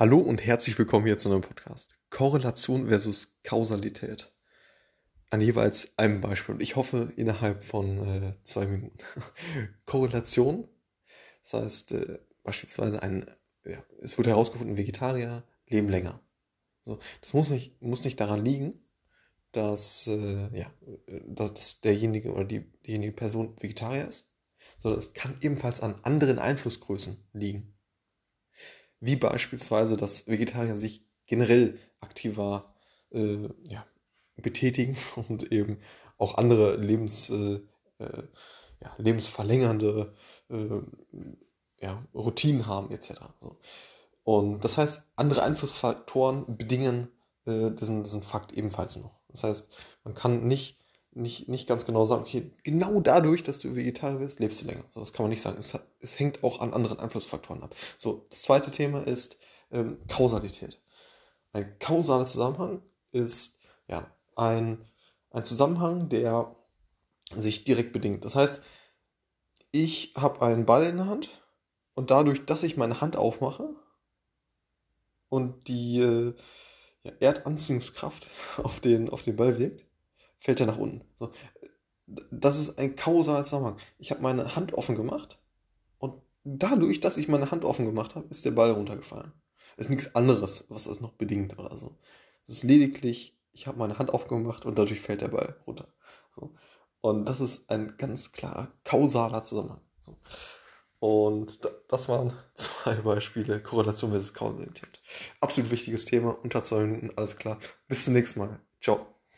Hallo und herzlich willkommen hier zu einem Podcast. Korrelation versus Kausalität. An jeweils einem Beispiel. Und ich hoffe innerhalb von äh, zwei Minuten. Korrelation, das heißt äh, beispielsweise ein, ja, es wurde herausgefunden, Vegetarier leben länger. So, das muss nicht, muss nicht daran liegen, dass, äh, ja, dass, dass derjenige oder die, diejenige Person Vegetarier ist, sondern es kann ebenfalls an anderen Einflussgrößen liegen wie beispielsweise, dass Vegetarier sich generell aktiver äh, ja, betätigen und eben auch andere Lebens, äh, äh, ja, lebensverlängernde äh, ja, Routinen haben etc. So. Und das heißt, andere Einflussfaktoren bedingen äh, diesen, diesen Fakt ebenfalls noch. Das heißt, man kann nicht nicht, nicht ganz genau sagen, okay, genau dadurch, dass du Vegetarier bist, lebst du länger. So, das kann man nicht sagen. Es, es hängt auch an anderen Einflussfaktoren ab. So, das zweite Thema ist ähm, Kausalität. Ein kausaler Zusammenhang ist ja ein, ein Zusammenhang, der sich direkt bedingt. Das heißt, ich habe einen Ball in der Hand und dadurch, dass ich meine Hand aufmache und die äh, ja, Erdanziehungskraft auf den, auf den Ball wirkt, fällt er nach unten. So. Das ist ein kausaler Zusammenhang. Ich habe meine Hand offen gemacht und dadurch, dass ich meine Hand offen gemacht habe, ist der Ball runtergefallen. Es ist nichts anderes, was das noch bedingt oder so. Es ist lediglich, ich habe meine Hand aufgemacht und dadurch fällt der Ball runter. So. Und das ist ein ganz klarer kausaler Zusammenhang. So. Und das waren zwei Beispiele, Korrelation versus Kausalität. Absolut wichtiges Thema, unter zwei Minuten, alles klar. Bis zum nächsten Mal. Ciao.